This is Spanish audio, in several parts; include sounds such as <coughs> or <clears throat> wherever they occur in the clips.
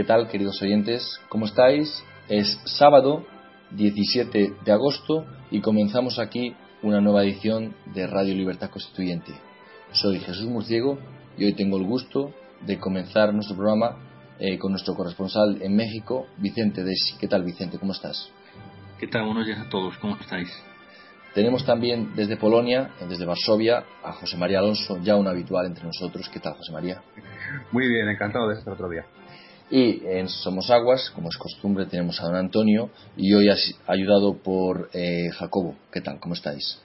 ¿Qué tal, queridos oyentes? ¿Cómo estáis? Es sábado 17 de agosto y comenzamos aquí una nueva edición de Radio Libertad Constituyente. Soy Jesús Murciego y hoy tengo el gusto de comenzar nuestro programa eh, con nuestro corresponsal en México, Vicente Desi. ¿Qué tal, Vicente? ¿Cómo estás? ¿Qué tal? Buenos días a todos. ¿Cómo estáis? Tenemos también desde Polonia, desde Varsovia, a José María Alonso, ya un habitual entre nosotros. ¿Qué tal, José María? Muy bien, encantado de estar otro día. Y en Somos Aguas, como es costumbre, tenemos a don Antonio y hoy ayudado por eh, Jacobo. ¿Qué tal? ¿Cómo estáis?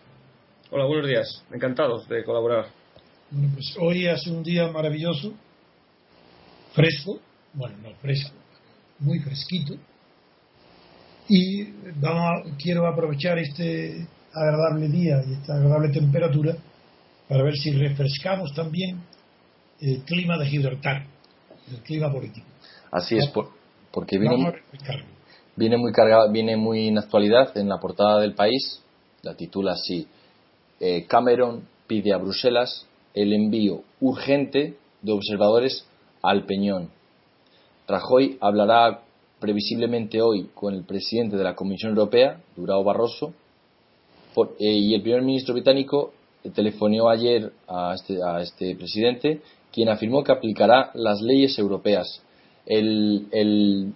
Hola, buenos días. Encantados de colaborar. Bueno, pues hoy hace un día maravilloso, fresco, bueno, no fresco, muy fresquito. Y vamos quiero aprovechar este agradable día y esta agradable temperatura para ver si refrescamos también el clima de Gibraltar, el clima político. Así es, porque viene, viene muy cargado, viene muy en actualidad en la portada del país, la titula así, eh, Cameron pide a Bruselas el envío urgente de observadores al Peñón. Rajoy hablará previsiblemente hoy con el presidente de la Comisión Europea, Durao Barroso, eh, y el primer ministro británico telefoneó ayer a este, a este presidente, quien afirmó que aplicará las leyes europeas. El,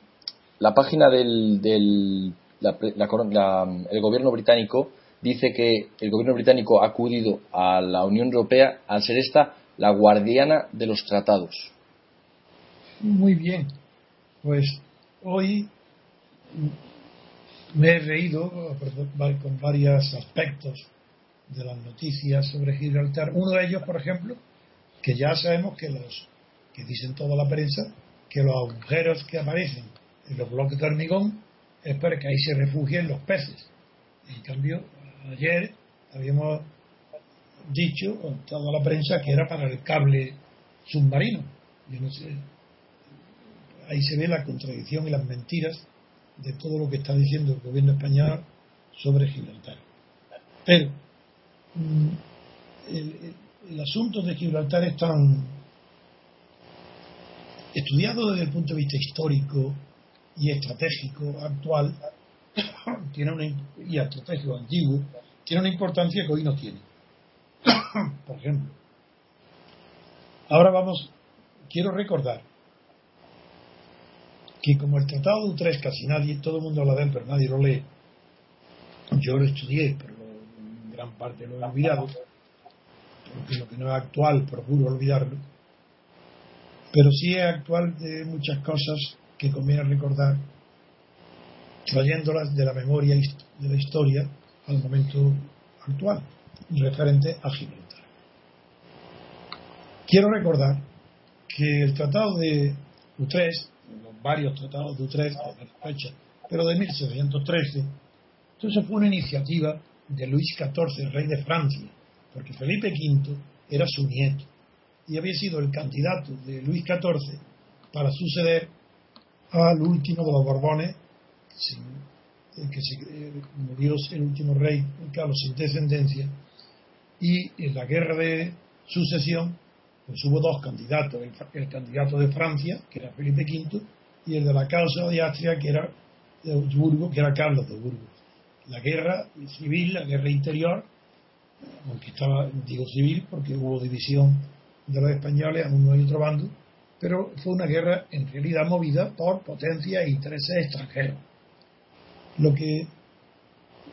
la página del, del el gobierno británico dice que el gobierno británico ha acudido a la Unión Europea al ser esta la guardiana de los tratados. Muy bien, pues hoy me he reído con varios aspectos de las noticias sobre Gibraltar. Uno de ellos, por ejemplo, que ya sabemos que los que dicen toda la prensa que los agujeros que aparecen en los bloques de hormigón es para que ahí se refugien los peces. En cambio, ayer habíamos dicho con toda la prensa que era para el cable submarino. Ahí se ve la contradicción y las mentiras de todo lo que está diciendo el gobierno español sobre Gibraltar. Pero mm, el, asunto de Gibraltar es tan estudiado desde el punto de vista histórico y estratégico actual <coughs> y estratégico antiguo tiene una importancia que hoy no tiene. <coughs> Por ejemplo, ahora vamos, quiero recordar que como el Tratado de Utrecht casi nadie, todo el mundo habla él, pero nadie lo lee. Yo lo estudié, pero en gran parte lo he olvidado, porque lo que no es actual procuro olvidarlo. Pero sí es actual de muchas cosas que conviene recordar, trayéndolas de la memoria de la historia al momento actual, referente a Gibraltar. Quiero recordar que el Tratado de Utrecht varios tratados de Utrecht pero de 1713. Entonces fue una iniciativa de Luis XIV, rey de Francia, porque Felipe V era su nieto y había sido el candidato de Luis XIV para suceder al último de los Borbones, que se, eh, murió el último rey, Carlos, sin descendencia, y en la guerra de sucesión, pues hubo dos candidatos, el, candidato de Francia, que era Felipe V, y el de la causa de Austria, que era de Burgos, que era Carlos de Burgos. La guerra civil, la guerra interior, aunque estaba, digo civil, porque hubo división de los españoles a uno y otro bando, pero fue una guerra en realidad movida por potencias e intereses extranjeros. Lo que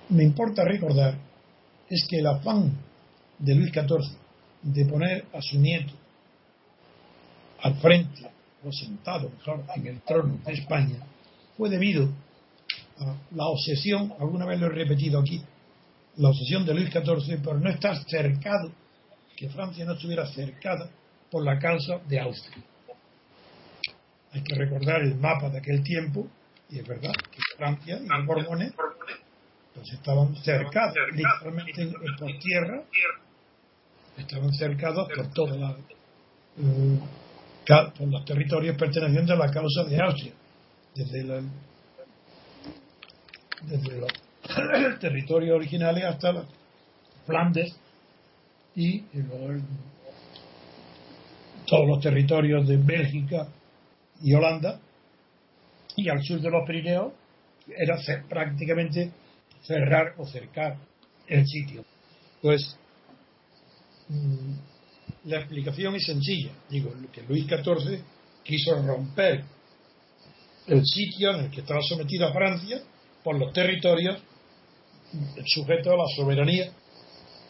me importa recordar es que el afán de Luis XIV de poner a su nieto al frente sentado mejor en el trono de España, fue debido a la obsesión, alguna vez lo he repetido aquí, la obsesión de Luis XIV por no estar cercado, que Francia no estuviera cercada por la causa de Austria. Hay que recordar el mapa de aquel tiempo, y es verdad que Francia y los Borbones pues estaban cercados, literalmente por tierra, estaban cercados por toda la, eh, por los territorios pertenecientes a la causa de Austria, desde, los <coughs> territorios originales hasta Flandes y todos los territorios de Bélgica y Holanda y al sur de los Pirineos era prácticamente cerrar o cercar el sitio. Pues mm, la explicación es sencilla. Digo, que Luis XIV quiso romper el sitio en el que estaba sometida Francia por los territorios sujetos a la soberanía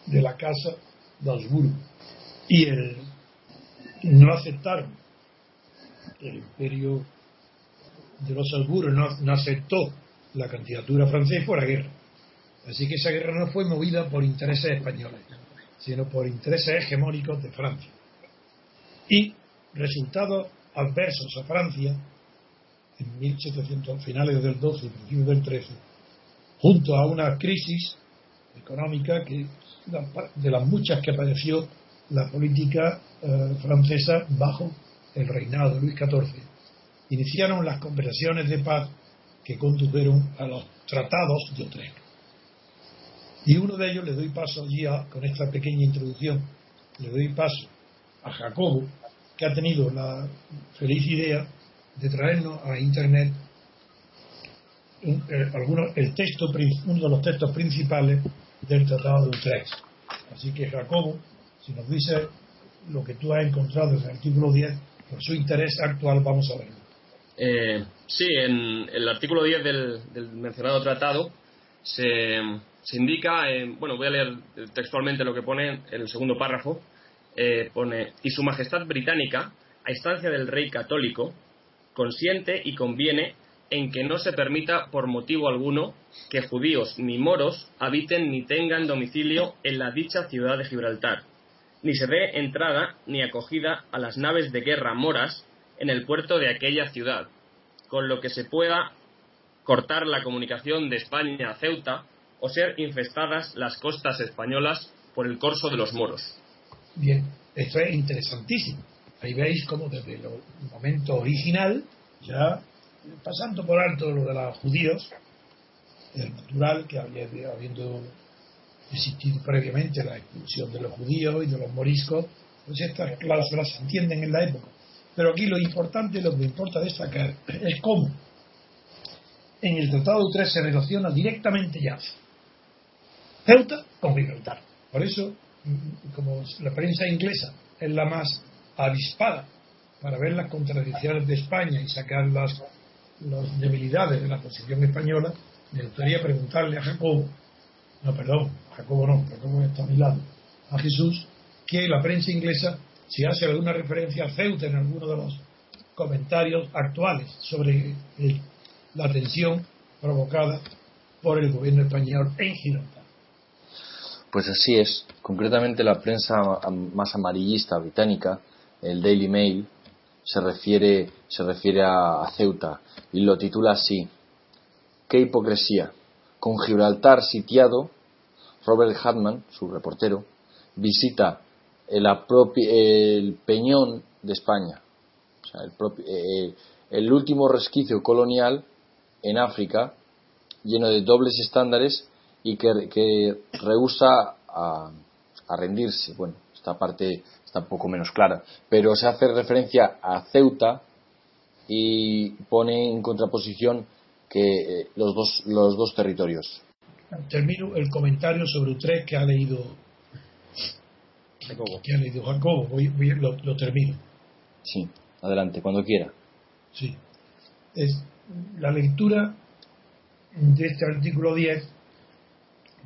de la Casa de Habsburgo. Y el, no aceptaron. El imperio de los Habsburgo no, aceptó la candidatura francesa por la guerra. Así que esa guerra no fue movida por intereses españoles, sino por intereses hegemónicos de Francia. Y resultados adversos a Francia en 1700, finales del 12 y principios del 13, junto a una crisis económica que de las muchas que padeció la política eh, francesa bajo el reinado de Luis XIV, iniciaron las conversaciones de paz que condujeron a los tratados de Utrecht. Y uno de ellos le doy paso allí con esta pequeña introducción, le doy paso a Jacobo, que ha tenido la feliz idea de traernos a Internet eh, el texto, uno de los textos principales del Tratado de Utrecht. Así que Jacobo, si nos dice lo que tú has encontrado en el artículo 10, por su interés actual, vamos a verlo. Eh, sí, en el artículo 10 del, mencionado tratado se, indica, eh, bueno, voy a leer textualmente lo que pone en el segundo párrafo, eh, pone, y Su Majestad Británica, a instancia del Rey Católico, consiente y conviene en que no se permita por motivo alguno que judíos ni moros habiten ni tengan domicilio en la dicha ciudad de Gibraltar, ni se dé entrada ni acogida a las naves de guerra moras en el puerto de aquella ciudad, con lo que se pueda cortar la comunicación de España a Ceuta o ser infestadas las costas españolas por el corso de los moros. Bien, esto es interesantísimo. Ahí veis cómo desde el momento original, ya pasando por alto lo de los judíos, es natural que había, habiendo existido previamente la expulsión de los judíos y de los moriscos, pues estas cláusulas se entienden en la época. Pero aquí lo importante, lo que importa destacar, es cómo en el Tratado de Utrecht se relaciona directamente ya Ceuta con Gibraltar. Por eso, como la prensa inglesa es la más avispada para ver las contradicciones de España y sacar las, las debilidades de la posición española, me gustaría preguntarle a Jacobo, no, perdón, Jacobo no, Jacobo está a mi lado, a Jesús, que la prensa inglesa si hace alguna referencia a Ceuta en alguno de los comentarios actuales sobre la tensión provocada por el gobierno español en Gibraltar. Pues así es. Concretamente la prensa más amarillista británica, el Daily Mail, se refiere, se refiere a Ceuta y lo titula así. Qué hipocresía. Con Gibraltar sitiado, Robert Hartman, su reportero, visita el, el Peñón de España, o sea, el, eh, el, último resquicio colonial en África, lleno de dobles estándares y que, que rehúsa a, a, rendirse. Bueno, esta parte está un poco menos clara, pero se hace referencia a Ceuta y pone en contraposición que eh, los dos, los dos territorios. Termino el comentario sobre Utrecht que ha leído que ha leído Jacobo, voy, lo, termino. Sí, adelante, cuando quiera. Sí. Es, la lectura de este artículo 10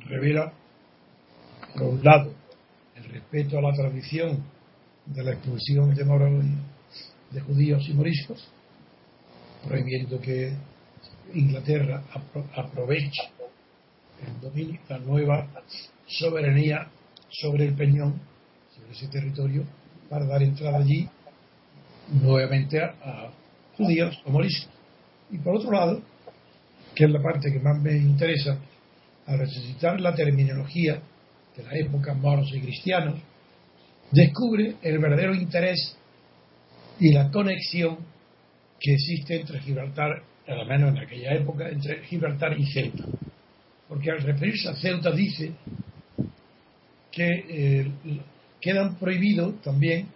revela, por un lado, respeto a la tradición de la expulsión de moros de judíos y moriscos, prohibiendo que Inglaterra aproveche el dominio, la nueva soberanía sobre el peñón ese territorio para dar entrada allí nuevamente a, judíos o moriscos. Y por otro lado, que es la parte que más me interesa, al necesitar la terminología de la época moros y cristianos, descubre el verdadero interés y la conexión que existe entre Gibraltar, al menos en aquella época, entre Gibraltar y Ceuta. Porque al referirse a Ceuta dice que eh, quedan prohibidos también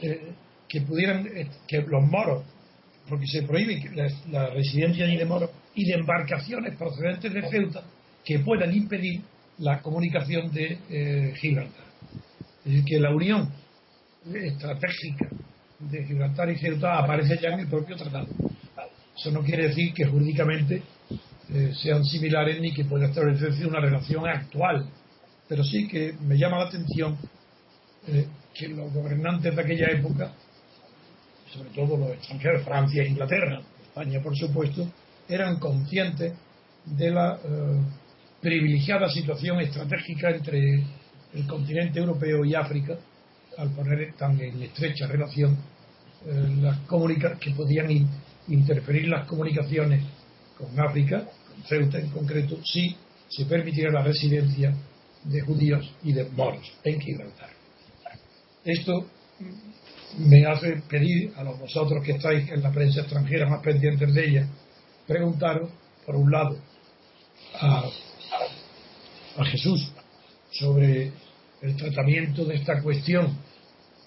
eh, que pudieran eh, que los moros porque se prohíbe la, la residencia de moros y de embarcaciones procedentes de Ceuta que puedan impedir la comunicación de eh, Gibraltar. Es decir, que la unión estratégica de Gibraltar y Ceuta aparece ya en el propio tratado. Eso no quiere decir que jurídicamente eh, sean similares ni que pueda establecerse una relación actual, pero sí que me llama la atención eh, que los gobernantes de aquella época, sobre todo los extranjeros, Francia e Inglaterra, España por supuesto, eran conscientes de la privilegiada situación estratégica entre el continente europeo y África, al poner tan en estrecha relación las que podían interferir las comunicaciones con África, con Ceuta en concreto, si se permitiera la residencia de judíos y de moros en Gibraltar. Esto me hace pedir a los vosotros que estáis en la prensa extranjera más pendientes de ella, preguntaros, por un lado, a, a Jesús sobre el tratamiento de esta cuestión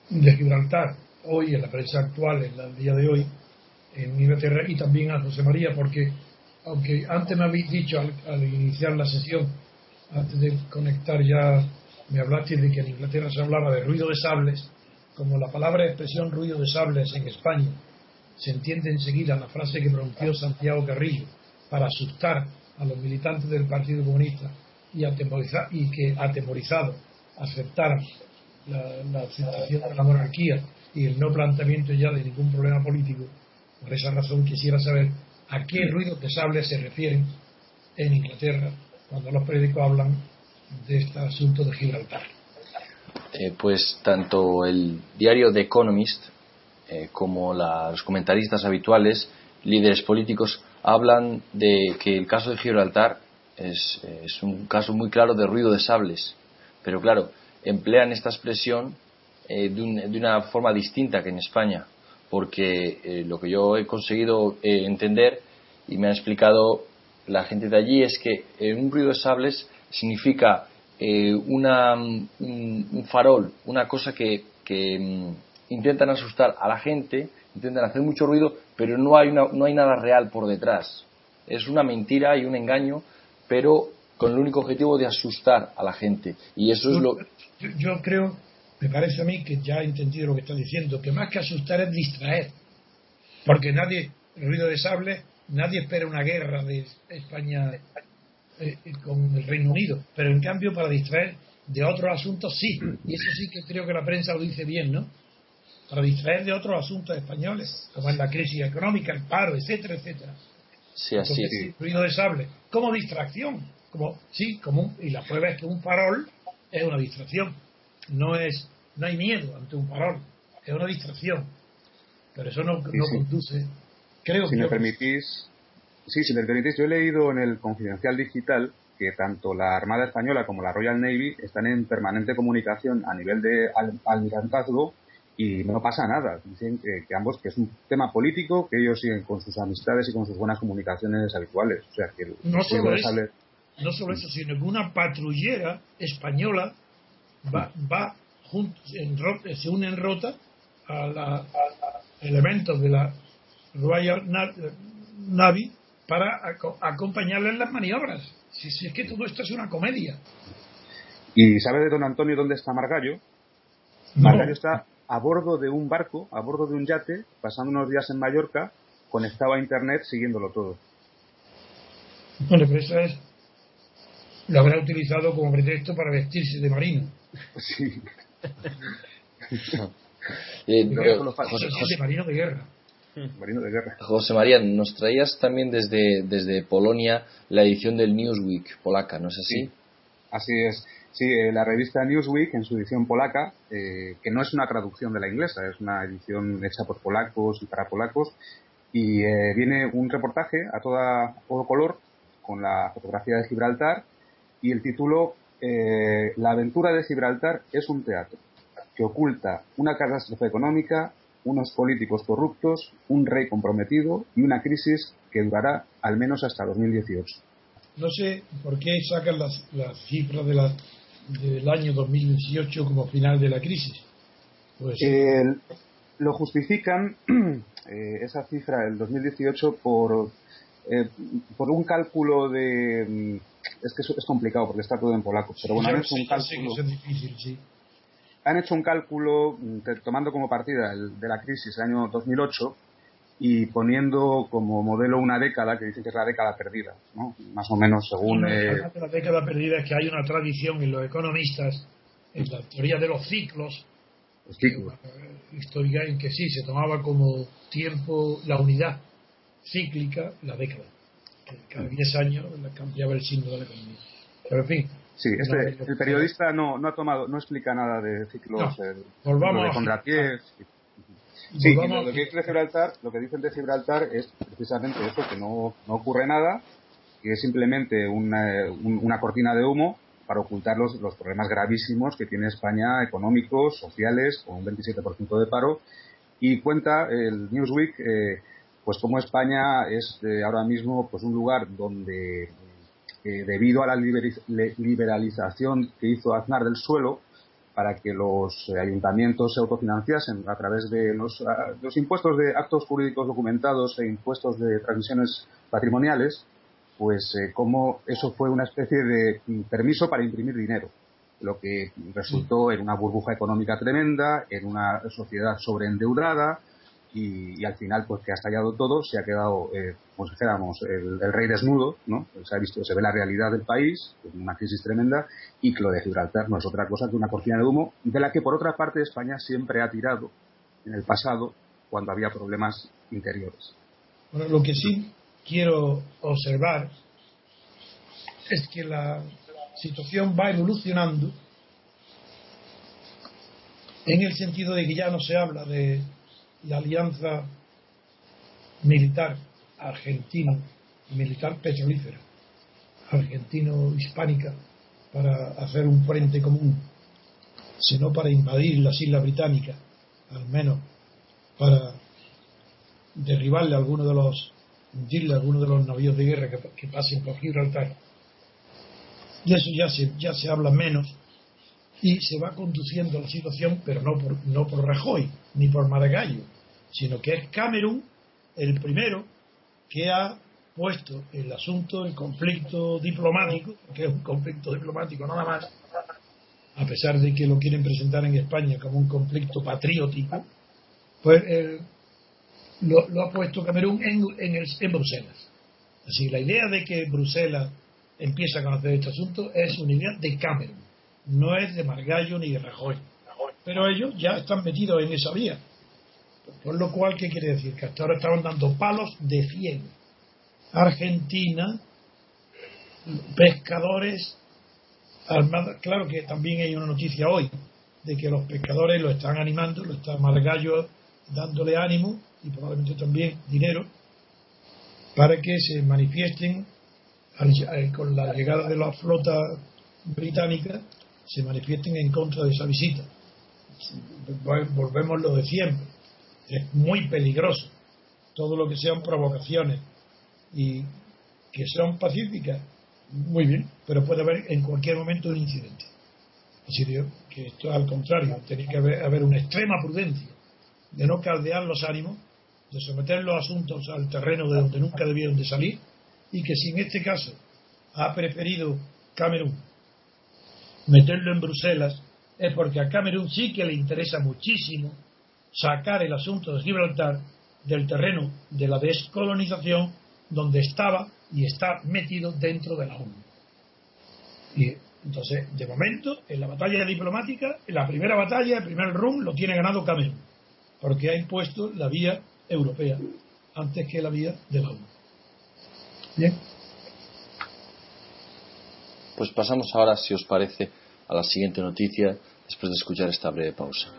de Gibraltar hoy en la prensa actual, en el día de hoy, en Inglaterra, y también a José María, porque aunque antes me habéis dicho al, iniciar la sesión, antes de conectar ya, me hablaste de que en Inglaterra se hablaba de ruido de sables, como la palabra expresión ruido de sables en España se entiende enseguida la frase que pronunció Santiago Carrillo para asustar a los militantes del Partido Comunista y, atemorizar, y que atemorizados aceptaran la, la aceptación de la monarquía y el no planteamiento ya de ningún problema político. Por esa razón quisiera saber a qué ruido de sable se refieren en Inglaterra cuando los periódicos hablan de este asunto de Gibraltar. Eh, pues tanto el diario The Economist eh, como los comentaristas habituales, líderes políticos, hablan de que el caso de Gibraltar es, un caso muy claro de ruido de sables. Pero claro, emplean esta expresión eh, de, una forma distinta que en España, porque eh, lo que yo he conseguido eh, entender y me ha explicado la gente de allí es que un ruido de sables significa una, un, farol, una cosa que, mm, intentan asustar a la gente, intentan hacer mucho ruido, pero no hay, no hay nada real por detrás. Es una mentira y un engaño, pero con el único objetivo de asustar a la gente. Y eso es lo. yo creo me parece a mí que ya he entendido lo que está diciendo, que más que asustar es distraer. Porque nadie, el ruido de sable, nadie espera una guerra de España eh, eh, con el Reino Unido. Pero en cambio, para distraer de otros asuntos, sí. Y eso sí que creo que la prensa lo dice bien, ¿no? Para distraer de otros asuntos españoles, como es la crisis económica, el paro, etcétera, etcétera. Sí, así es. Ruido de sable, como distracción. Como, sí, como y la prueba es que un farol es una distracción no es no hay miedo ante un farol, es una distracción. Pero eso no, conduce. Creo si me permitís, sí, si me permitís, yo he leído en el Confidencial Digital que tanto la Armada Española como la Royal Navy están en permanente comunicación a nivel de almirantazgo y no pasa nada. Dicen que, ambos que es un tema político, que ellos siguen con sus amistades y con sus buenas comunicaciones habituales. O sea que no solo, eso, no solo eso, sino que una patrullera española va, va en se une en rota a, la, elementos de la Royal Navy para acompañarle en las maniobras. Si, si, es que todo esto es una comedia. ¿Y sabe de don Antonio dónde está Margallo? Margallo está a bordo de un barco, a bordo de un yate, pasando unos días en Mallorca, conectado a internet, siguiéndolo todo. Bueno, pero eso es. Lo habrá utilizado como pretexto para vestirse de marino. Sí. Eh, marino de guerra. José María, nos traías también desde, desde Polonia la edición del Newsweek polaca, ¿no es así? así es. Sí, eh, la revista Newsweek en su edición polaca, eh, que no es una traducción de la inglesa, es una edición hecha por polacos y para polacos, y viene un reportaje a toda, todo color con la fotografía de Gibraltar y el título eh, La aventura de Gibraltar es un teatro que oculta una catástrofe económica, unos políticos corruptos, un rey comprometido y una crisis que durará al menos hasta 2018. No sé por qué sacan las, cifras de la, del año 2018 como final de la crisis. lo justifican <clears throat> eh, esa cifra del 2018 por, eh, por un cálculo de... Mm, es que es, complicado porque está todo en polaco, pero bueno, han hecho un cálculo... Han hecho un cálculo tomando como partida el, de la crisis del año 2008 y poniendo como modelo una década que dicen que es la década perdida, ¿no? Más o menos según... Eh... La década perdida es que hay una tradición en los economistas, en la teoría de los ciclos, los ciclos. Eh, histórica en que sí, se tomaba como tiempo la unidad cíclica la década. Cada 10 años cambiaba el signo de la economía. Pero en fin. Sí, este, el periodista no, no ha tomado, no explica nada de ciclos, no, volvamos de contrapiés. Sí, lo, que dice Gibraltar, lo que dicen de Gibraltar es precisamente eso, que no, no ocurre nada, que es simplemente una, una cortina de humo para ocultar los, los, problemas gravísimos que tiene España económicos, sociales, con un 27% de paro. Y cuenta el Newsweek, eh, pues como España es eh, ahora mismo pues un lugar donde, eh, debido a la liberalización que hizo Aznar del suelo, para que los ayuntamientos se autofinanciasen a través de los, los, impuestos de actos jurídicos documentados e impuestos de transmisiones patrimoniales, pues eh, como eso fue una especie de permiso para imprimir dinero, lo que resultó en una burbuja económica tremenda, en una sociedad sobreendeudada, y, al final pues que ha estallado todo se ha quedado eh, como dijéramos el, rey desnudo no se ha visto se ve la realidad del país una crisis tremenda y que lo de Gibraltar no es otra cosa que una cortina de humo de la que por otra parte España siempre ha tirado en el pasado cuando había problemas interiores. Bueno lo que sí quiero observar es que la situación va evolucionando en el sentido de que ya no se habla de la alianza militar argentino, militar petrolífera, argentino-hispánica, para hacer un frente común, sino para invadir las islas británicas, al menos para derribarle a alguno de los, hundirle a alguno de los navíos de guerra que, pasen por Gibraltar. De eso ya se, ya se habla menos y se va conduciendo la situación, pero no por, no por Rajoy ni por Margallo, sino que es Camerún el primero que ha puesto el asunto, el conflicto diplomático, que es un conflicto diplomático nada más, a pesar de que lo quieren presentar en España como un conflicto patriótico, pues eh, lo, ha puesto Camerún en, en, en Bruselas. Así la idea de que Bruselas empieza a conocer este asunto es una idea de Camerún no es de Margallo ni de Rajoy. Pero ellos ya están metidos en esa vía. Por lo cual, ¿qué quiere decir? Que hasta ahora estaban dando palos de ciego. Argentina, pescadores armados. Claro que también hay una noticia hoy de que los pescadores lo están animando, lo está Margallo dándole ánimo y probablemente también dinero para que se manifiesten eh, con la llegada de la flota británica se manifiesten en contra de esa visita. Volvemos lo de siempre. Es muy peligroso. Todo lo que sean provocaciones y que sean pacíficas, muy bien, pero puede haber en cualquier momento un incidente. Así que esto al contrario, tiene que haber, haber una extrema prudencia de no caldear los ánimos, de someter los asuntos al terreno de donde nunca debieron de salir y que si en este caso ha preferido Camerún meterlo en Bruselas es porque a Camerún sí que le interesa muchísimo sacar el asunto de Gibraltar del terreno de la descolonización donde estaba y está metido dentro de la ONU. Y entonces, de momento, en la batalla diplomática, en la primera batalla, el primer run lo tiene ganado Camerún, porque ha impuesto la vía europea antes que la vía de la ONU. Bien. Pues pasamos ahora, si os parece, a la siguiente noticia después de escuchar esta breve pausa.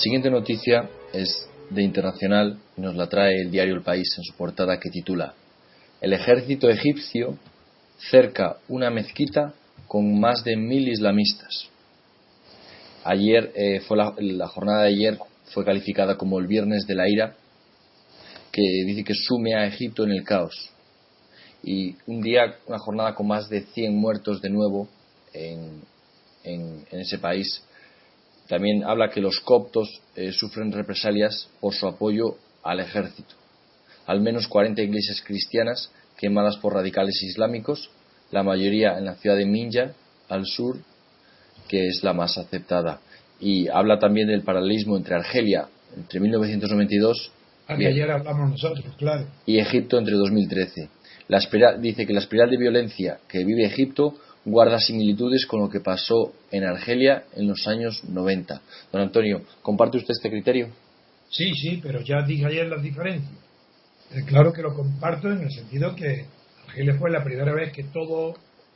Siguiente noticia es de internacional y nos la trae el diario El País en su portada que titula El ejército egipcio cerca una mezquita con más de mil islamistas. Ayer eh, fue la, jornada de ayer fue calificada como el viernes de la ira, que dice que sume a Egipto en el caos. Y un día, una jornada con más de 100 muertos de nuevo en, en ese país también habla que los coptos eh, sufren represalias por su apoyo al ejército. Al menos 40 iglesias cristianas quemadas por radicales islámicos, la mayoría en la ciudad de Minja, al sur, que es la más aceptada. Y habla también del paralelismo entre Argelia entre 1992 y, y Egipto entre 2013. La dice que la espiral de violencia que vive Egipto guarda similitudes con lo que pasó en Argelia en los años 90. Don Antonio, ¿comparte usted este criterio? Sí, sí, pero ya dije ayer las diferencias. Eh, claro que lo comparto en el sentido que Argelia fue la primera vez que todo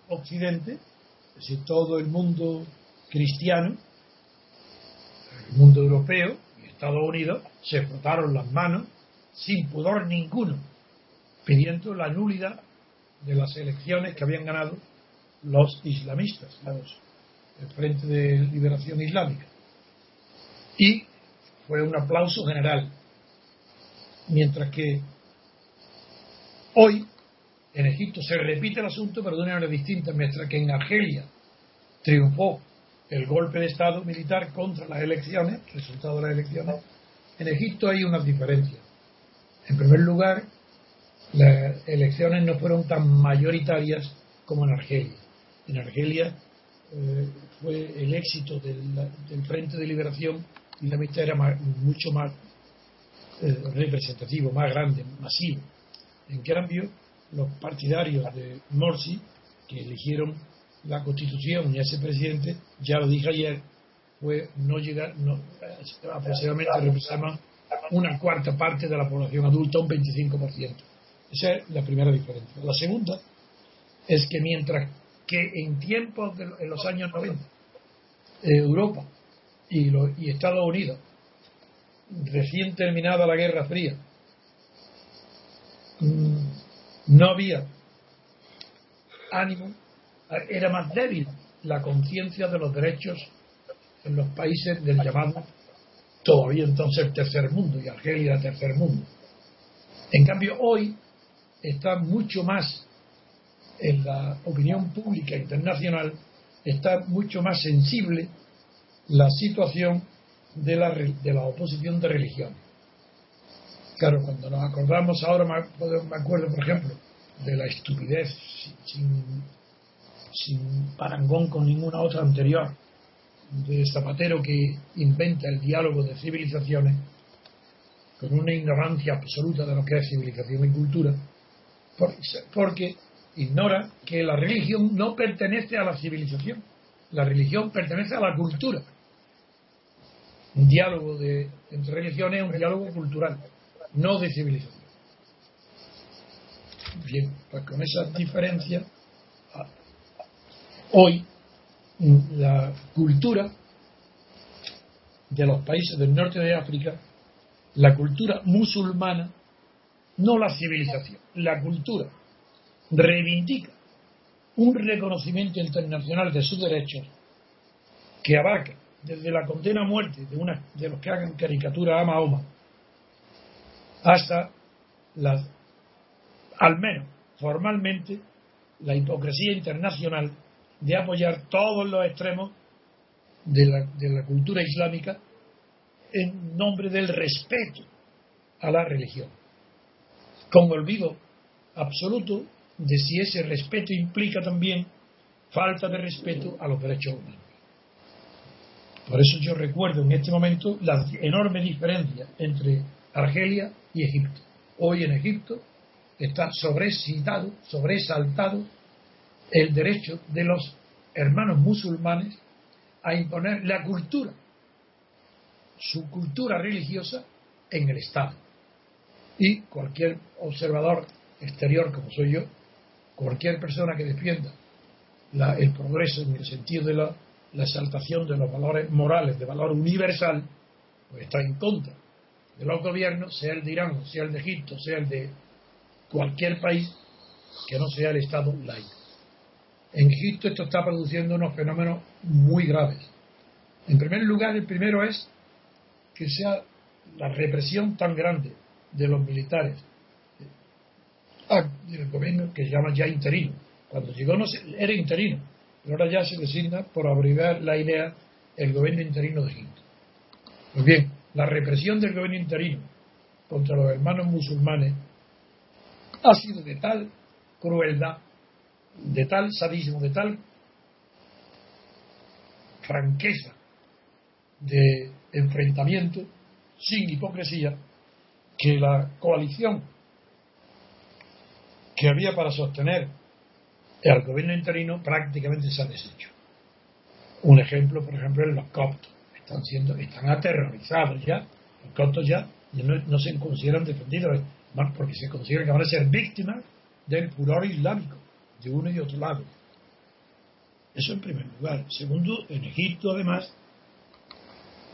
Occidente, es decir, todo el mundo cristiano, el mundo europeo y Estados Unidos, se frotaron las manos sin pudor ninguno, pidiendo la nulidad de las elecciones que habían ganado los islamistas, el Frente de Liberación Islámica. Y fue un aplauso general. Mientras que hoy en Egipto se repite el asunto, pero de una manera distinta, mientras que en Argelia triunfó el golpe de Estado militar contra las elecciones, resultado de las elecciones, en Egipto hay unas diferencias. En primer lugar, las elecciones no fueron tan mayoritarias como en Argelia en Argelia eh, fue el éxito del, Frente de Liberación y la mitad era mucho más eh, representativo, más grande, masivo. En cambio, los partidarios de Morsi, que eligieron la constitución y a ese presidente, ya lo dije ayer, fue no llegar, no, aproximadamente representan una cuarta parte de la población adulta, un 25%. Esa es la primera diferencia. La segunda es que mientras que en tiempos de en los años 90, Europa y, y Estados Unidos, recién terminada la Guerra Fría, mm, no había ánimo, era más débil la conciencia de los derechos en los países del llamado todavía entonces tercer mundo y Argelia tercer mundo. En cambio hoy está mucho más en la opinión pública internacional está mucho más sensible la situación de la, de la oposición de religión. Claro, cuando nos acordamos ahora, me acuerdo, por ejemplo, de la estupidez sin, sin parangón con ninguna otra anterior, de Zapatero que inventa el diálogo de civilizaciones con una ignorancia absoluta de lo que es civilización y cultura, porque ignora que la religión no pertenece a la civilización, la religión pertenece a la cultura. Un diálogo de, entre religiones es un diálogo cultural, no de civilización. Bien, pues con esa diferencia, hoy la cultura de los países del norte de África, la cultura musulmana, no la civilización, la cultura reivindica un reconocimiento internacional de sus derechos que abarca desde la condena a muerte de, una, de los que hagan caricatura a Mahoma hasta al menos formalmente, la hipocresía internacional de apoyar todos los extremos de la, de la cultura islámica en nombre del respeto a la religión, con olvido absoluto de si ese respeto implica también falta de respeto a los derechos humanos. Por eso yo recuerdo en este momento la enorme diferencia entre Argelia y Egipto. Hoy en Egipto está sobrecitado, sobresaltado el derecho de los hermanos musulmanes a imponer la cultura, su cultura religiosa en el Estado. Y cualquier observador exterior como soy yo, cualquier persona que defienda el progreso en el sentido de la, exaltación de los valores morales, de valor universal, pues está en contra de los gobiernos, sea el de Irán, sea el de Egipto, sea el de cualquier país que no sea el Estado laico. En Egipto esto está produciendo unos fenómenos muy graves. En primer lugar, el primero es que sea la represión tan grande de los militares ah, del gobierno que se llama ya interino. Cuando llegó no era interino, pero ahora ya se designa por abreviar la idea el gobierno interino de Egipto. Pues bien, la represión del gobierno interino contra los hermanos musulmanes ha sido de tal crueldad, de tal sadismo, de tal franqueza de enfrentamiento sin hipocresía que la coalición que había para sostener al gobierno interino prácticamente se ha deshecho. Un ejemplo, por ejemplo, en los coptos. Están siendo, están aterrorizados ya. Los coptos ya, no, se consideran defendidos, porque se consideran que van a ser víctimas del furor islámico, de uno y otro lado. Eso en primer lugar. Segundo, en Egipto, además,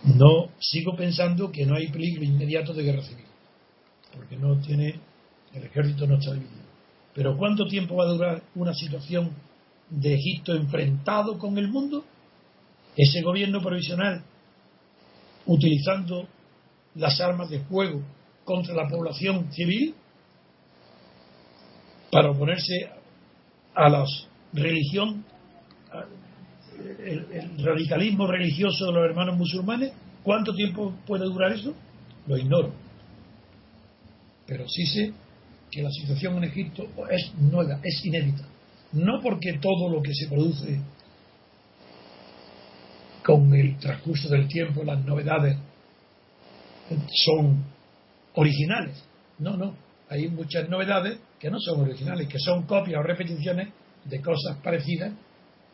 no sigo pensando que no hay peligro inmediato de guerra civil, porque no tiene, el ejército no está dividido. Pero ¿cuánto tiempo va a durar una situación de Egipto enfrentado con el mundo? Ese gobierno provisional utilizando las armas de fuego contra la población civil para oponerse a la religión, el, radicalismo religioso de los hermanos musulmanes. ¿Cuánto tiempo puede durar eso? Lo ignoro. Pero sí sé que la situación en Egipto es nueva, es inédita. No porque todo lo que se produce con el transcurso del tiempo, las novedades son originales. No, no. Hay muchas novedades que no son originales, que son copias o repeticiones de cosas parecidas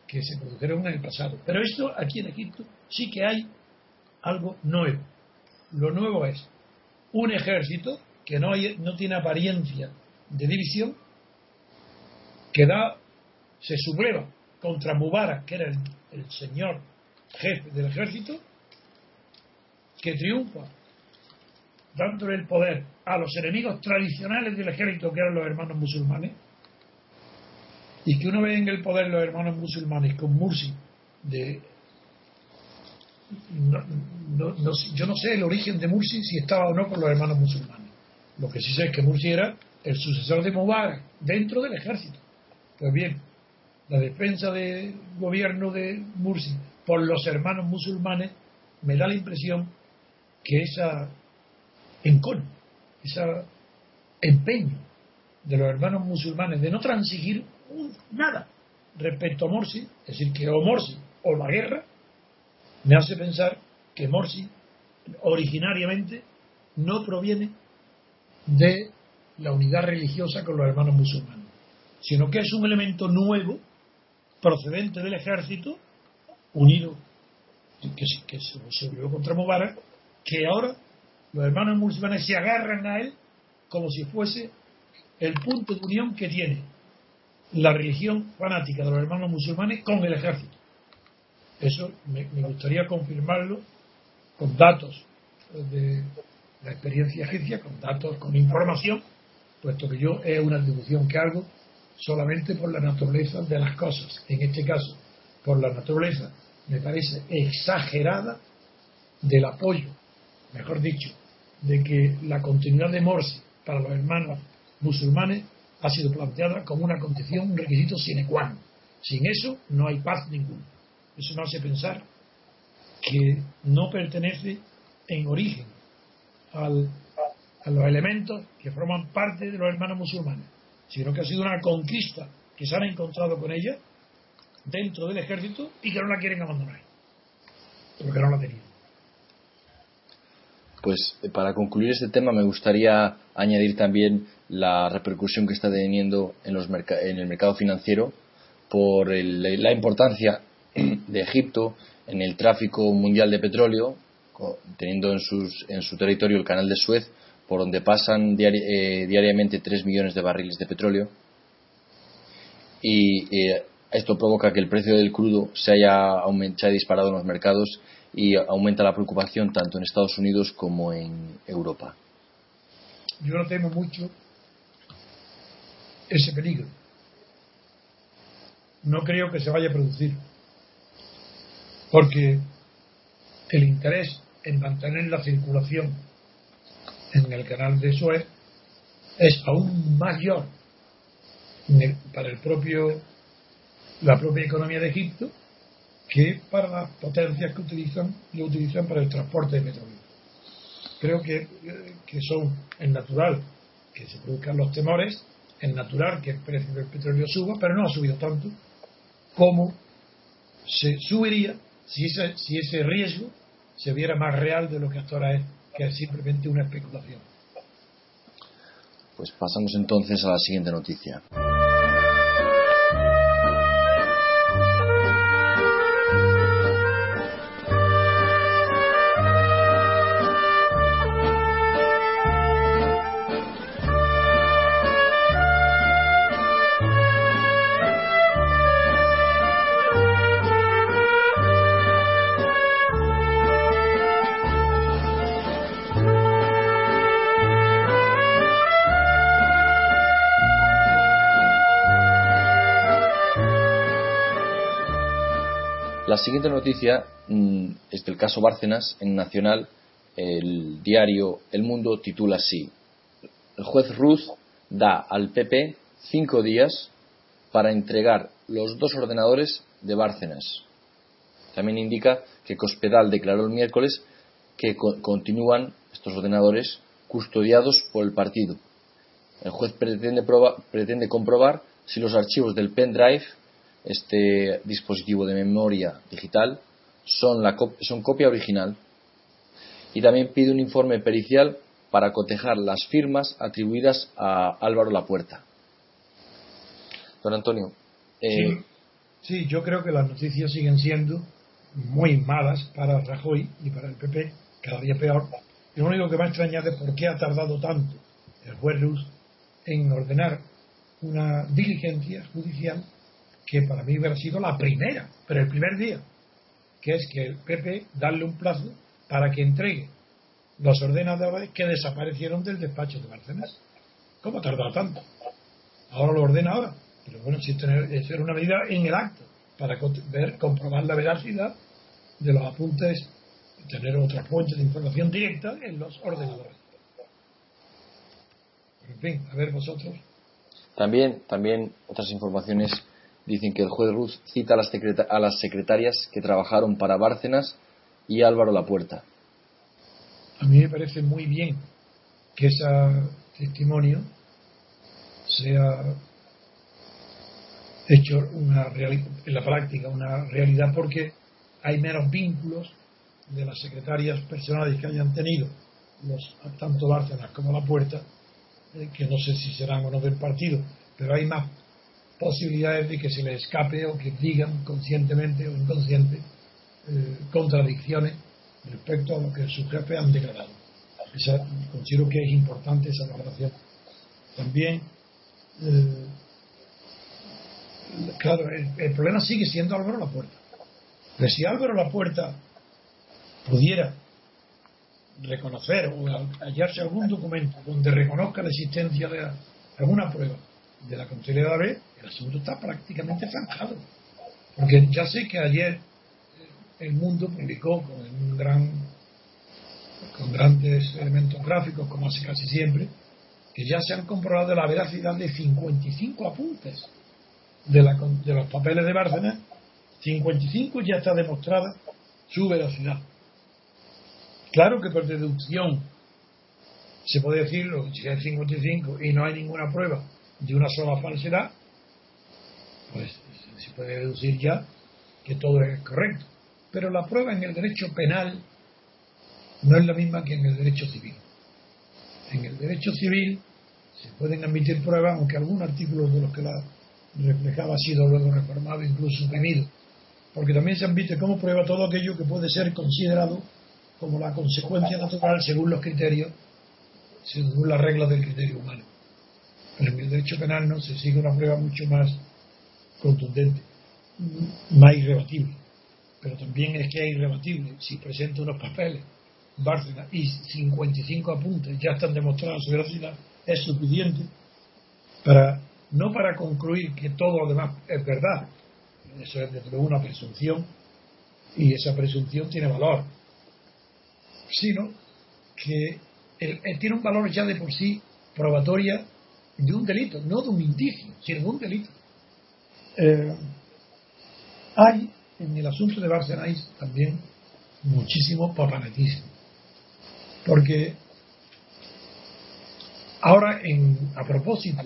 que se produjeron en el pasado. Pero esto aquí en Egipto sí que hay algo nuevo. Lo nuevo es un ejército que no, tiene apariencia de división, que da, se subleva contra Mubarak, que era el, señor jefe del ejército, que triunfa dándole el poder a los enemigos tradicionales del ejército, que eran los hermanos musulmanes, y que uno ve en el poder los hermanos musulmanes con Mursi yo no sé el origen de Mursi si estaba o no con los hermanos musulmanes lo que sí sé es que Mursi era el sucesor de Mubarak dentro del ejército. Pues bien, la defensa del gobierno de Mursi por los hermanos musulmanes me da la impresión que esa encono, ese empeño de los hermanos musulmanes de no transigir nada respecto a Morsi, es decir, que o Morsi o la guerra, me hace pensar que Morsi originariamente no proviene de la unidad religiosa con los hermanos musulmanes, sino que es un elemento nuevo procedente del ejército unido que, que se unió contra Mubarak, que ahora los hermanos musulmanes se agarran a él como si fuese el punto de unión que tiene la religión fanática de los hermanos musulmanes con el ejército. Eso me gustaría confirmarlo con datos de la experiencia egipcia, con datos, con información, puesto que yo es una atribución que hago solamente por la naturaleza de las cosas. En este caso, por la naturaleza, me parece exagerada del apoyo, mejor dicho, de que la continuidad de Morsi para los hermanos musulmanes ha sido planteada como una condición, un requisito sine qua non. Sin eso no hay paz ninguna. Eso me hace pensar que no pertenece en origen al a los elementos que forman parte de los hermanos musulmanes, sino que ha sido una conquista que se han encontrado con ella dentro del ejército y que no la quieren abandonar, porque no la tenían. Pues eh, para concluir este tema me gustaría añadir también la repercusión que está teniendo en, los en el mercado financiero por la importancia <clears throat> de Egipto en el tráfico mundial de petróleo, teniendo en, sus, en su territorio el canal de Suez, por donde pasan eh, diariamente 3 millones de barriles de petróleo y eh, esto provoca que el precio del crudo se haya, se haya disparado en los mercados y aumenta la preocupación tanto en Estados Unidos como en Europa. Yo no temo mucho ese peligro. No creo que se vaya a producir, porque el interés en mantener la circulación en el canal de Suez es aún mayor para el propio la propia economía de Egipto que para las potencias que utilizan lo utilizan para el transporte de petróleo. Creo que, que son es natural que se produzcan los temores, es natural que el precio del petróleo suba, pero no ha subido tanto como se subiría si ese, si ese riesgo se viera más real de lo que hasta ahora es, que es simplemente una especulación. Pues pasamos entonces a la siguiente noticia. La siguiente noticia mm, es del caso Bárcenas en Nacional. El diario El Mundo titula así: El juez Ruz da al PP cinco días para entregar los dos ordenadores de Bárcenas. También indica que Cospedal declaró el miércoles que continúan estos ordenadores custodiados por el partido. El juez pretende, pretende comprobar si los archivos del pendrive este dispositivo de memoria digital son, la son copia original y también pide un informe pericial para cotejar las firmas atribuidas a Álvaro Lapuerta. Don Antonio. Eh, sí, yo creo que las noticias siguen siendo muy malas para Rajoy y para el PP, cada día peor. Y lo único que me ha extrañado es por qué ha tardado tanto el juez Luz en ordenar una diligencia judicial que para mí hubiera sido la primera, pero el primer día, que es que el PP darle un plazo para que entregue los ordenadores que desaparecieron del despacho de Barcenas. ¿Cómo ha tardado tanto? Ahora lo ordena ahora, pero bueno, si tener, una medida en el acto para ver, comprobar la veracidad de los apuntes, tener otra fuente de información directa en los ordenadores. en fin, a ver vosotros. También, también otras informaciones dicen que el juez Ruz cita a las, a las secretarias que trabajaron para Bárcenas y Álvaro Lapuerta. A mí me parece muy bien que ese testimonio sea hecho una en la práctica una realidad porque hay menos vínculos de las secretarias personales que hayan tenido los tanto Bárcenas como La Puerta eh, que no sé si serán o no del partido pero hay más posibilidades de que se le escape o que digan conscientemente o inconsciente eh, contradicciones respecto a lo que sus jefes han declarado. considero que es importante esa valoración. También, eh, claro, el, problema sigue siendo Álvaro Lapuerta. Pero si Álvaro Lapuerta pudiera reconocer o hallarse algún documento donde reconozca la existencia de alguna prueba de la contabilidad de el asunto está prácticamente zanjado. Porque ya sé que ayer el mundo publicó con un gran con grandes elementos gráficos, como hace casi siempre, que ya se han comprobado la veracidad de 55 apuntes de, la, de los papeles de Bárcenas. 55 ya está demostrada su veracidad. Claro que por deducción se puede decirlo, si hay 55 y no hay ninguna prueba de una sola falsedad, pues se puede deducir ya que todo es correcto. Pero la prueba en el derecho penal no es la misma que en el derecho civil. En el derecho civil se pueden admitir pruebas, aunque algún artículo de los que la reflejaba ha sido luego reformado, incluso suprimido, porque también se admite como prueba todo aquello que puede ser considerado como la consecuencia natural según los criterios, según las reglas del criterio humano. Pero en el derecho penal no se sigue una prueba mucho más contundente, más irrebatible. pero también es que es irrebatible. Si presenta unos papeles, Bárcena, y 55 apuntes ya están demostrados su veracidad, es suficiente para, no para concluir que todo lo demás es verdad, eso es desde luego una presunción, y esa presunción tiene valor, sino que tiene un valor ya de por sí probatoria de un delito, no de un indicio, sino de un delito. Eh, hay en el asunto de Barcelona también muchísimo papanatismo. Porque ahora, en, a propósito,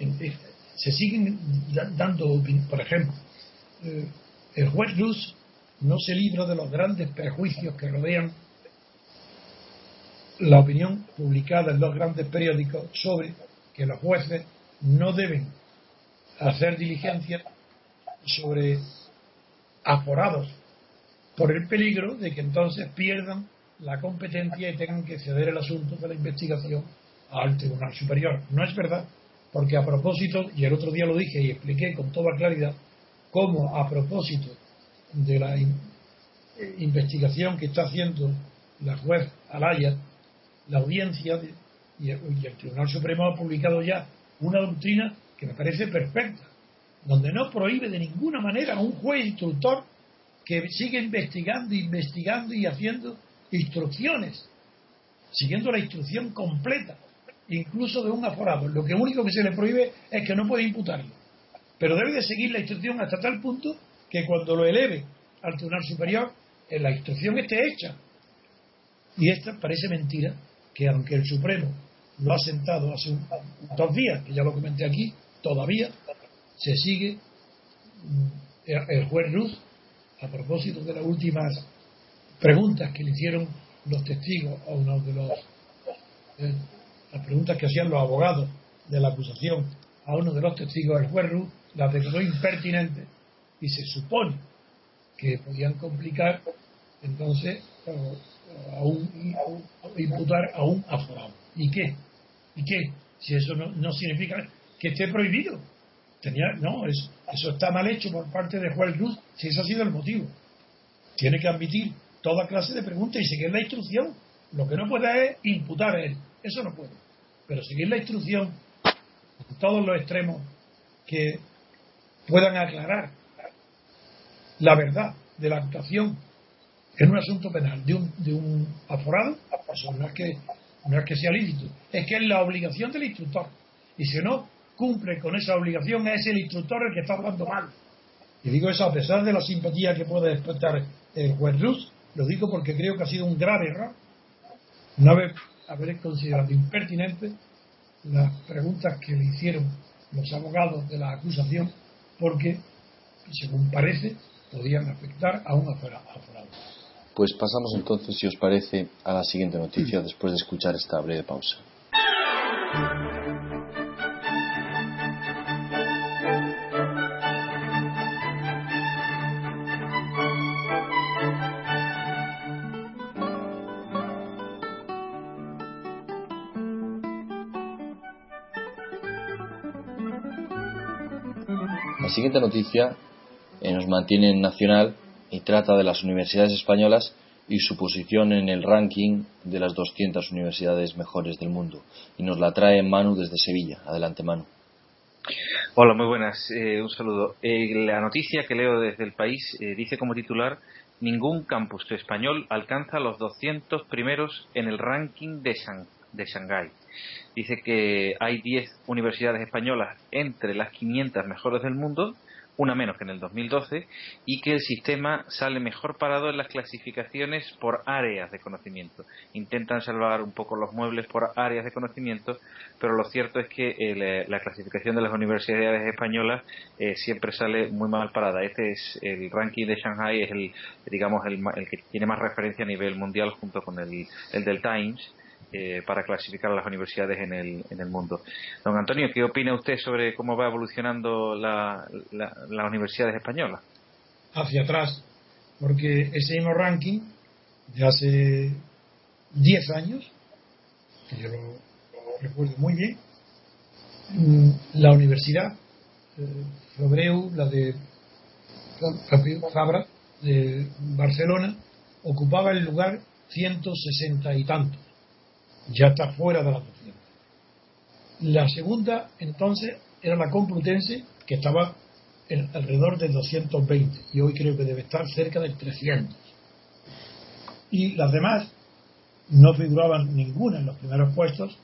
eh, se siguen dando, por ejemplo, eh, el juez Luz no se libra de los grandes prejuicios que rodean la opinión publicada en los grandes periódicos sobre que los jueces no deben hacer diligencia sobre aforados por el peligro de que entonces pierdan la competencia y tengan que ceder el asunto de la investigación al Tribunal Superior. No es verdad, porque a propósito, y el otro día lo dije y expliqué con toda claridad, cómo a propósito de la investigación que está haciendo la juez Alaya, la audiencia y, el, Tribunal Supremo ha publicado ya una doctrina que me parece perfecta, donde no prohíbe de ninguna manera a un juez instructor que siga investigando, investigando y haciendo instrucciones, siguiendo la instrucción completa, incluso de un aforado. Lo que único que se le prohíbe es que no puede imputarlo, pero debe de seguir la instrucción hasta tal punto que cuando lo eleve al Tribunal Superior, eh, la instrucción esté hecha. Y esta parece mentira, que aunque el Supremo lo ha sentado hace dos días, que ya lo comenté aquí, todavía se sigue mm, el juez Luz, a propósito de las últimas preguntas que le hicieron los testigos a uno de los eh, las preguntas que hacían los abogados de la acusación a uno de los testigos del juez Luz, las declaró impertinentes y se supone que podían complicar entonces a un, imputar a un aforado. ¿Y qué? ¿Y qué? Si eso no, significa que esté prohibido. Tenía, no, eso, eso está mal hecho por parte de juez Cruz, si ese ha sido el motivo. Tiene que admitir toda clase de preguntas y seguir la instrucción. Lo que no puede es imputar a él. Eso no puede. Pero seguir la instrucción en todos los extremos que puedan aclarar la verdad de la actuación en un asunto penal de un, de un aforado, eso no es, que, no es que sea lícito, es que es la obligación del instructor. Y si no cumple con esa obligación, es el instructor el que está hablando mal. Y digo eso a pesar de la simpatía que puede despertar el juez Luz, lo digo porque creo que ha sido un grave error no haber, haber considerado impertinente las preguntas que le hicieron los abogados de la acusación, porque, según parece, podían afectar a un aforado. Pues pasamos entonces, si os parece, a la siguiente noticia después de escuchar esta breve pausa. Siguiente noticia eh, nos mantiene en nacional y trata de las universidades españolas y su posición en el ranking de las 200 universidades mejores del mundo. Y nos la trae Manu desde Sevilla. Adelante, Manu. Hola, muy buenas. Eh, un saludo. Eh, la noticia que leo desde el país eh, dice como titular ningún campus español alcanza los 200 primeros en el ranking de, de Shanghái. Dice que hay 10 universidades españolas entre las 500 mejores del mundo una menos que en el 2012, y que el sistema sale mejor parado en las clasificaciones por áreas de conocimiento. Intentan salvar un poco los muebles por áreas de conocimiento, pero lo cierto es que eh, la clasificación de las universidades españolas eh, siempre sale muy mal parada. Este es el ranking de Shanghai, es el, digamos, el, que tiene más referencia a nivel mundial junto con el, el del Times eh, para clasificar a las universidades en el, en el mundo. Don Antonio, ¿qué opina usted sobre cómo va evolucionando la, las universidades españolas? Hacia atrás, porque ese mismo ranking de hace 10 años, que yo lo, recuerdo muy bien, mm, la universidad, eh, la de Fabra, de Barcelona, ocupaba el lugar 160 y tantos. Ya está fuera de la 200. La segunda, entonces, era la Complutense, que estaba en alrededor de 220, y hoy creo que debe estar cerca del 300. Y las demás no figuraban ninguna en los primeros puestos.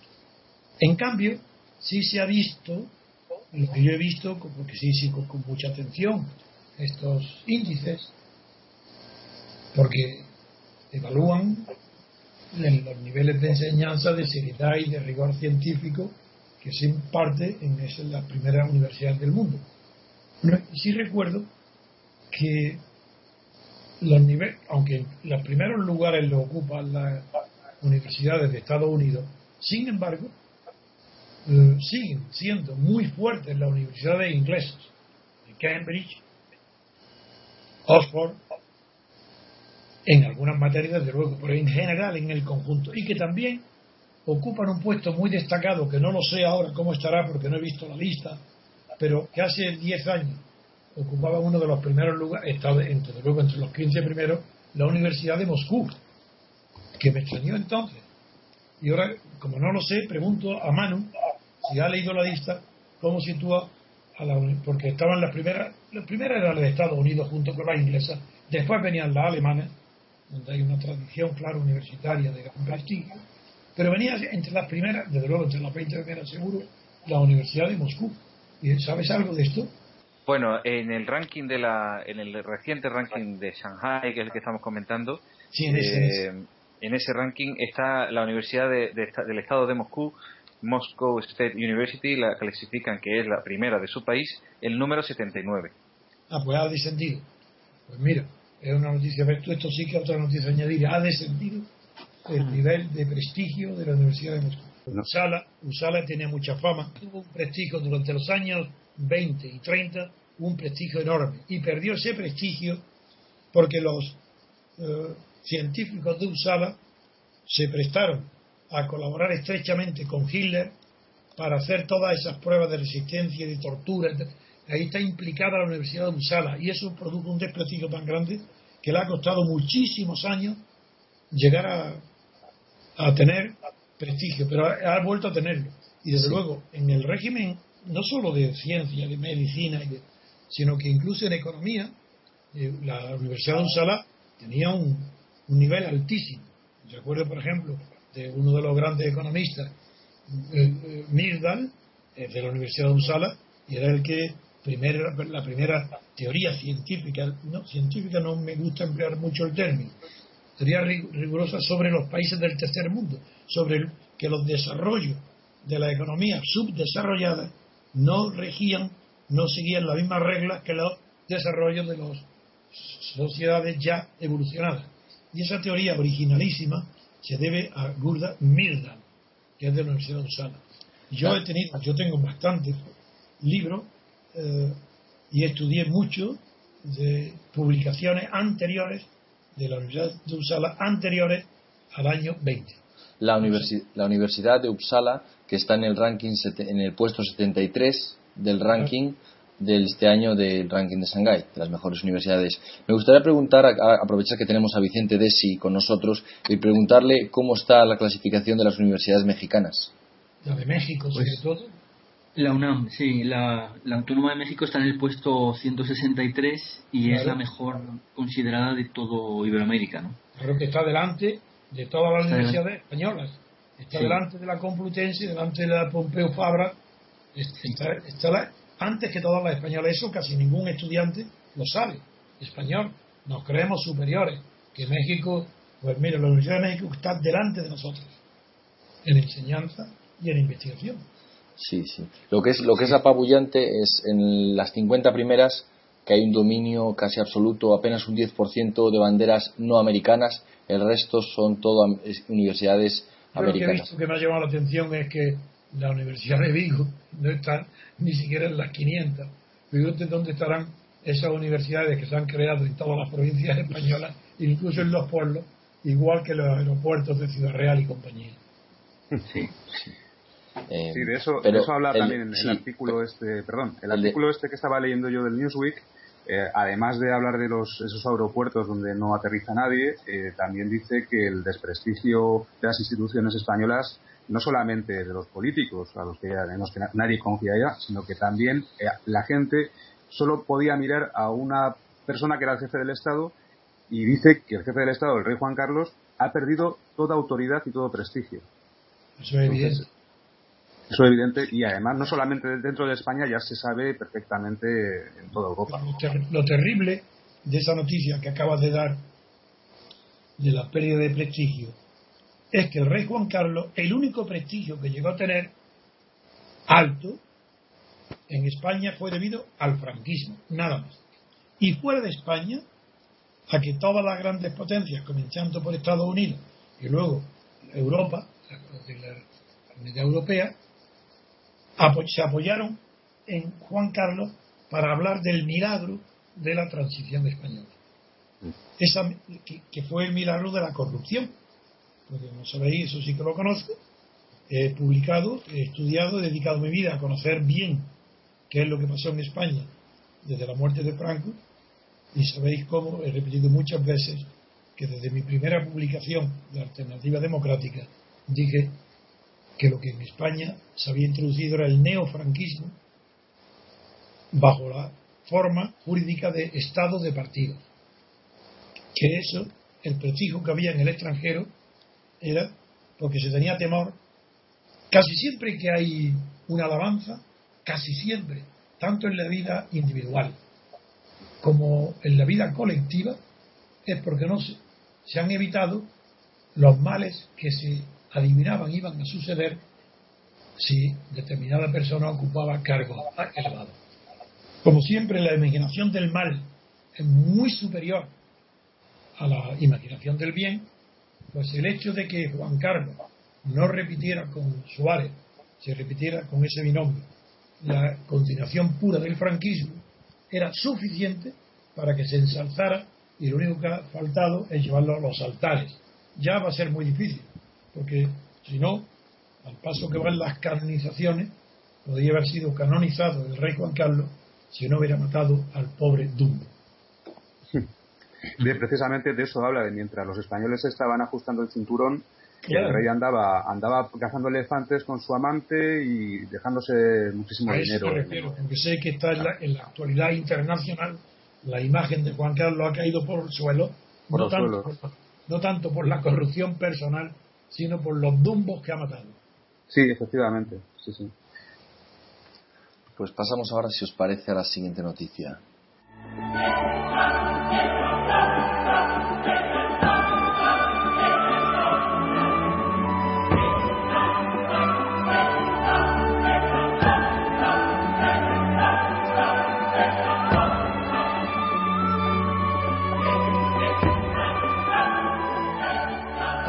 En cambio, sí se ha visto, lo que yo he visto, porque sí, sí, con mucha atención, estos índices, porque evalúan los niveles de enseñanza, de seriedad y de rigor científico que se imparte en las primeras universidades del mundo. Sí recuerdo que los niveles, aunque los primeros lugares los ocupan las universidades de Estados Unidos, sin embargo, eh, siguen siendo muy fuertes las universidades inglesas, de Cambridge, Oxford, en algunas materias desde luego, pero en general en el conjunto, y que también ocupan un puesto muy destacado, que no lo sé ahora cómo estará porque no he visto la lista, pero que hace 10 años ocupaba uno de los primeros lugares, estaba entre, luego entre los 15 primeros, la Universidad de Moscú, que me extrañó entonces. Y ahora, como no lo sé, pregunto a Manu, si ha leído la lista, cómo sitúa a la porque estaban las primeras, las primeras eran las de Estados Unidos junto con las inglesas, después venían las alemanas, donde hay una tradición, claro, universitaria de gran prestigio, pero venía entre las primeras, desde luego entre las 20 primeras seguro, la Universidad de Moscú. ¿Y sabes algo de esto? Bueno, en el ranking de la, en el reciente ranking de Shanghai, que es el que estamos comentando, en, ese, eh, en ese ranking está la Universidad del Estado de Moscú, Moscow State University, la clasifican que es la primera de su país, el número 79. Ah, pues ha descendido. Pues mira, es una noticia, esto sí que es otra noticia añadir, ha descendido el nivel de prestigio de la Universidad de Moscú. Usala, Usala tiene mucha fama, tuvo un prestigio durante los años 20 y 30, un prestigio enorme, y perdió ese prestigio porque los eh, científicos de Usala se prestaron a colaborar estrechamente con Hitler para hacer todas esas pruebas de resistencia y de tortura. Ahí está implicada la Universidad de Usala y eso produjo un desprestigio tan grande que le ha costado muchísimos años llegar a, a tener prestigio, pero ha, vuelto a tenerlo. Y desde luego, en el régimen no solo de ciencia, de medicina, sino que incluso en economía, eh, la Universidad de Usala tenía un, un nivel altísimo. Recuerdo, por ejemplo, de uno de los grandes economistas, eh, eh, Mirdal, de la Universidad de Usala, y era el que la primera teoría científica, no, científica no me gusta emplear mucho el término, teoría rigurosa sobre los países del tercer mundo, sobre que los desarrollos de la economía subdesarrollada no regían, no seguían las mismas reglas que los desarrollos de las sociedades ya evolucionadas. Y esa teoría originalísima se debe a Gurda Mirdal, que es de la Universidad de Usala. Yo he tenido, yo tengo bastantes libros eh, y estudié mucho de publicaciones anteriores de la Universidad de Uppsala anteriores al año 20. La, la Universidad de Uppsala, que está en el ranking en el puesto 73 del ranking de este año del ranking de Shanghái, de las mejores universidades. Me gustaría preguntar, aprovechar que tenemos a Vicente Desi con nosotros, y preguntarle cómo está la clasificación de las universidades mexicanas. La de México, sobre pues, todo. La UNAM, sí, la, Autónoma de México está en el puesto 163 y es la mejor considerada de todo Iberoamérica, ¿no? Creo que está delante de todas las universidades españolas. Está delante de la Complutense, delante de la Pompeu Fabra, está, antes que todas las españolas. Eso casi ningún estudiante lo sabe. Español, nos creemos superiores. Que México, pues mira, la Universidad de México está delante de nosotros en enseñanza y en investigación. Sí, sí. Lo que es, lo que es apabullante es en las 50 primeras que hay un dominio casi absoluto, apenas un 10% de banderas no americanas, el resto son todo universidades americanas. Lo que, me ha llamado la atención es que la Universidad de Vigo <laughs> no está ni siquiera en las 500. Fíjate dónde estarán esas universidades que se han creado en todas las provincias <laughs> españolas, incluso en los pueblos, igual que los aeropuertos de Ciudad Real y compañía. Sí, sí. Eh, sí, de eso, eso habla también en el artículo este, perdón, el, artículo este que estaba leyendo yo del Newsweek, Eh, además de hablar de los, esos aeropuertos donde no aterriza nadie, eh, también dice que el desprestigio de las instituciones españolas, no solamente de los políticos, a los que, que nadie confía ya, sino que también eh, la gente solo podía mirar a una persona que era el jefe del Estado y dice que el jefe del Estado, el rey Juan Carlos, ha perdido toda autoridad y todo prestigio. Eso es evidente. Eso es evidente y además no solamente dentro de España ya se sabe perfectamente en toda Europa. Lo, terrible de esa noticia que acabas de dar de la pérdida de prestigio es que el rey Juan Carlos, el único prestigio que llegó a tener alto en España fue debido al franquismo, nada más. Y fuera de España, a que todas las grandes potencias, comenzando por Estados Unidos y luego Europa, la Comunidad Europea, se apoyaron en Juan Carlos para hablar del milagro de la transición española. Esa, que, fue el milagro de la corrupción. Porque no sabéis, eso sí que lo conozco. He publicado, he estudiado, he dedicado mi vida a conocer bien qué es lo que pasó en España desde la muerte de Franco. Y sabéis cómo, he repetido muchas veces, que desde mi primera publicación de Alternativa Democrática dije que lo que en España se había introducido era el neofranquismo bajo la forma jurídica de Estado de partidos. Que eso, el prestigio que había en el extranjero, era porque se tenía temor. Casi siempre que hay una alabanza, casi siempre, tanto en la vida individual como en la vida colectiva, es porque no se, se han evitado los males que se adivinaban iban a suceder si determinada persona ocupaba cargos elevados. Como siempre, la imaginación del mal es muy superior a la imaginación del bien, pues el hecho de que Juan Carlos no repitiera con Suárez, se repitiera con ese binomio, la continuación pura del franquismo, era suficiente para que se ensalzara y lo único que ha faltado es llevarlo a los altares. Ya va a ser muy difícil, porque si no, al paso que van las canonizaciones, podría haber sido canonizado el rey Juan Carlos si no hubiera matado al pobre Dumbo. precisamente de eso habla, de mientras los españoles estaban ajustando el cinturón, el rey andaba, andaba cazando elefantes con su amante y dejándose muchísimo dinero. porque sé que está en la, en la, actualidad internacional la imagen de Juan Carlos ha caído por el suelo, no, tanto, no tanto por la corrupción personal, sino por los dumbos que ha matado. Sí, efectivamente, sí, sí. Pues pasamos ahora, si os parece, a la siguiente noticia.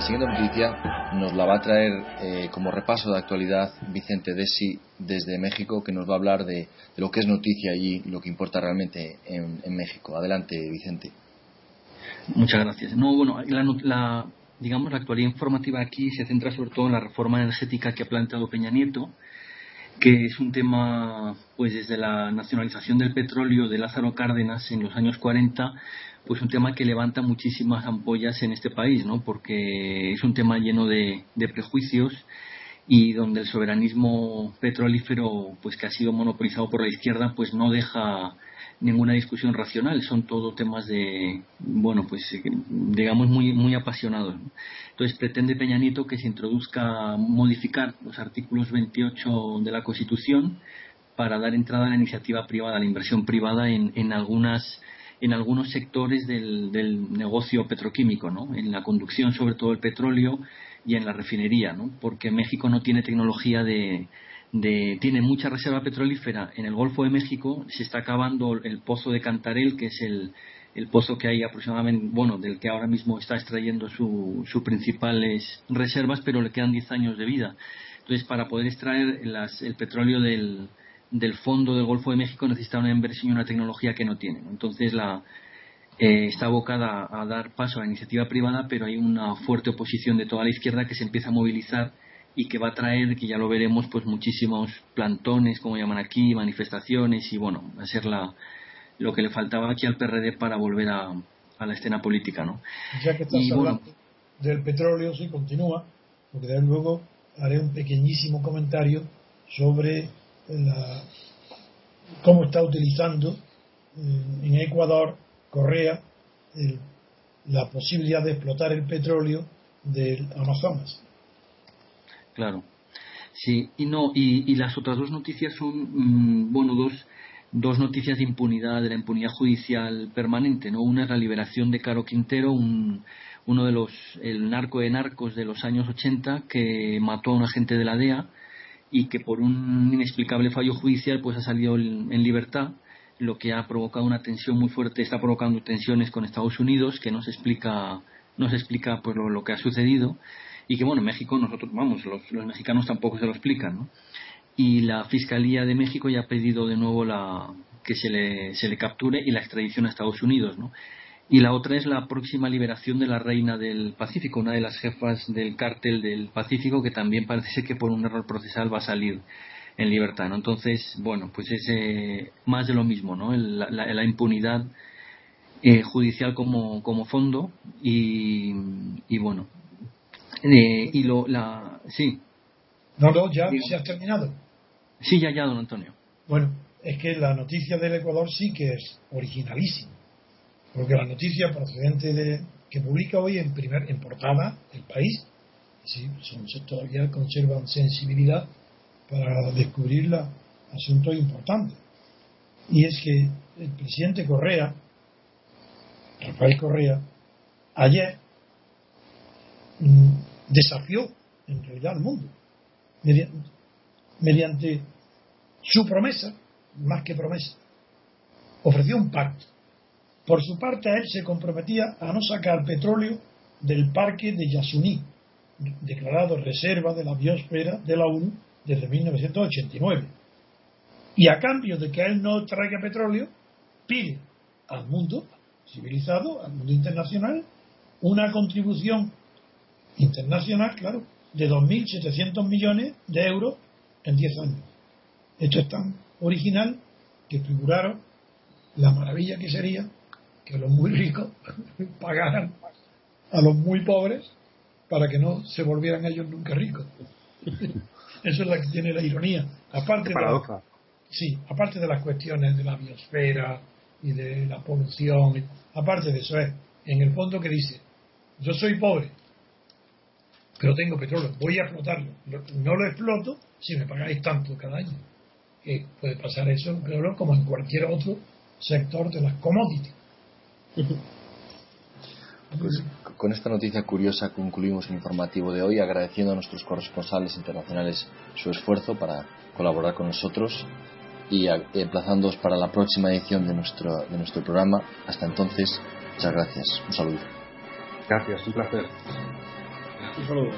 siguiente noticia nos la va a traer eh, como repaso de actualidad Vicente Desi desde México, que nos va a hablar de, lo que es noticia allí y lo que importa realmente en, México. Adelante, Vicente. Muchas gracias. No, bueno, la, digamos, la actualidad informativa aquí se centra sobre todo en la reforma energética que ha planteado Peña Nieto, que es un tema, pues desde la nacionalización del petróleo de Lázaro Cárdenas en los años 40 pues un tema que levanta muchísimas ampollas en este país, ¿no? Porque es un tema lleno de, prejuicios y donde el soberanismo petrolífero, pues que ha sido monopolizado por la izquierda, pues no deja ninguna discusión racional, son todo temas de, bueno, pues digamos muy, muy apasionados. Entonces pretende Peñanito que se introduzca, modificar los artículos 28 de la Constitución para dar entrada a la iniciativa privada, a la inversión privada en, en algunas en algunos sectores del, del negocio petroquímico, ¿no? en la conducción sobre todo el petróleo y en la refinería, ¿no? porque México no tiene tecnología de, de, tiene mucha reserva petrolífera en el Golfo de México, se está acabando el pozo de Cantarel, que es el, el pozo que hay aproximadamente, bueno, del que ahora mismo está extrayendo sus principales reservas, pero le quedan 10 años de vida. Entonces, para poder extraer las, el petróleo del, del fondo del Golfo de México necesita una inversión y una tecnología que no tiene. Entonces la, eh, está abocada a dar paso a la iniciativa privada, pero hay una fuerte oposición de toda la izquierda que se empieza a movilizar y que va a traer, que ya lo veremos, pues muchísimos plantones, como llaman aquí, manifestaciones y bueno, va a ser la, lo que le faltaba aquí al PRD para volver a, a la escena política, ¿no? Ya que estás hablando del petróleo, sí, continúa, porque de luego haré un pequeñísimo comentario sobre la, cómo está utilizando eh, en Ecuador, Correa, la posibilidad de explotar el petróleo del Amazonas. Claro. Sí, y no, y, las otras dos noticias son, mm, bueno, dos, dos noticias de impunidad, de la impunidad judicial permanente, ¿no? Una es la liberación de Caro Quintero, un, uno de los, el narco de narcos de los años 80 que mató a un agente de la DEA y que por un inexplicable fallo judicial pues ha salido en libertad lo que ha provocado una tensión muy fuerte, está provocando tensiones con Estados Unidos, que no se explica, no se explica pues, lo, que ha sucedido, y que bueno, en México nosotros, vamos, los, mexicanos tampoco se lo explican, ¿no? Y la Fiscalía de México ya ha pedido de nuevo la, que se le, se le capture y la extradición a Estados Unidos, ¿no? Y la otra es la próxima liberación de la reina del Pacífico, una de las jefas del cártel del Pacífico, que también parece que por un error procesal va a salir en libertad. ¿no? Entonces, bueno, pues es eh, más de lo mismo, ¿no? la, impunidad eh, judicial como, como fondo y, y bueno. Eh, y lo, la, sí. No, no, ya se ha terminado. Sí, ya, ya, don Antonio. Bueno, es que la noticia del Ecuador sí que es originalísima. Porque la noticia procedente de que publica hoy en primer en portada el país, sí, son, todavía conservan sensibilidad para descubrir asuntos importantes. Y es que el presidente Correa, Rafael Correa, ayer mm, desafió en realidad al mundo mediante, su promesa, más que promesa, ofreció un pacto. Por su parte, él se comprometía a no sacar petróleo del parque de Yasuní, declarado reserva de la biosfera de la ONU desde 1989. Y a cambio de que él no traiga petróleo, pide al mundo civilizado, al mundo internacional, una contribución internacional, claro, de 2.700 millones de euros en 10 años. Esto es tan original que figuraron la maravilla que sería que los muy ricos <laughs> pagaran a los muy pobres para que no se volvieran ellos nunca ricos. <laughs> Eso es la que tiene la ironía. Aparte de sí, aparte de las cuestiones de la biosfera y de la polución, aparte de eso es, en el fondo que dice, yo soy pobre, pero tengo petróleo, voy a explotarlo. No lo exploto si me pagáis tanto cada año. Que puede pasar eso en petróleo como en cualquier otro sector de las commodities. Pues con esta noticia curiosa concluimos el informativo de hoy, agradeciendo a nuestros corresponsales internacionales su esfuerzo para colaborar con nosotros y emplazándoos para la próxima edición de nuestro, de nuestro programa. Hasta entonces, muchas gracias. Un saludo. Gracias, un placer. Un saludo.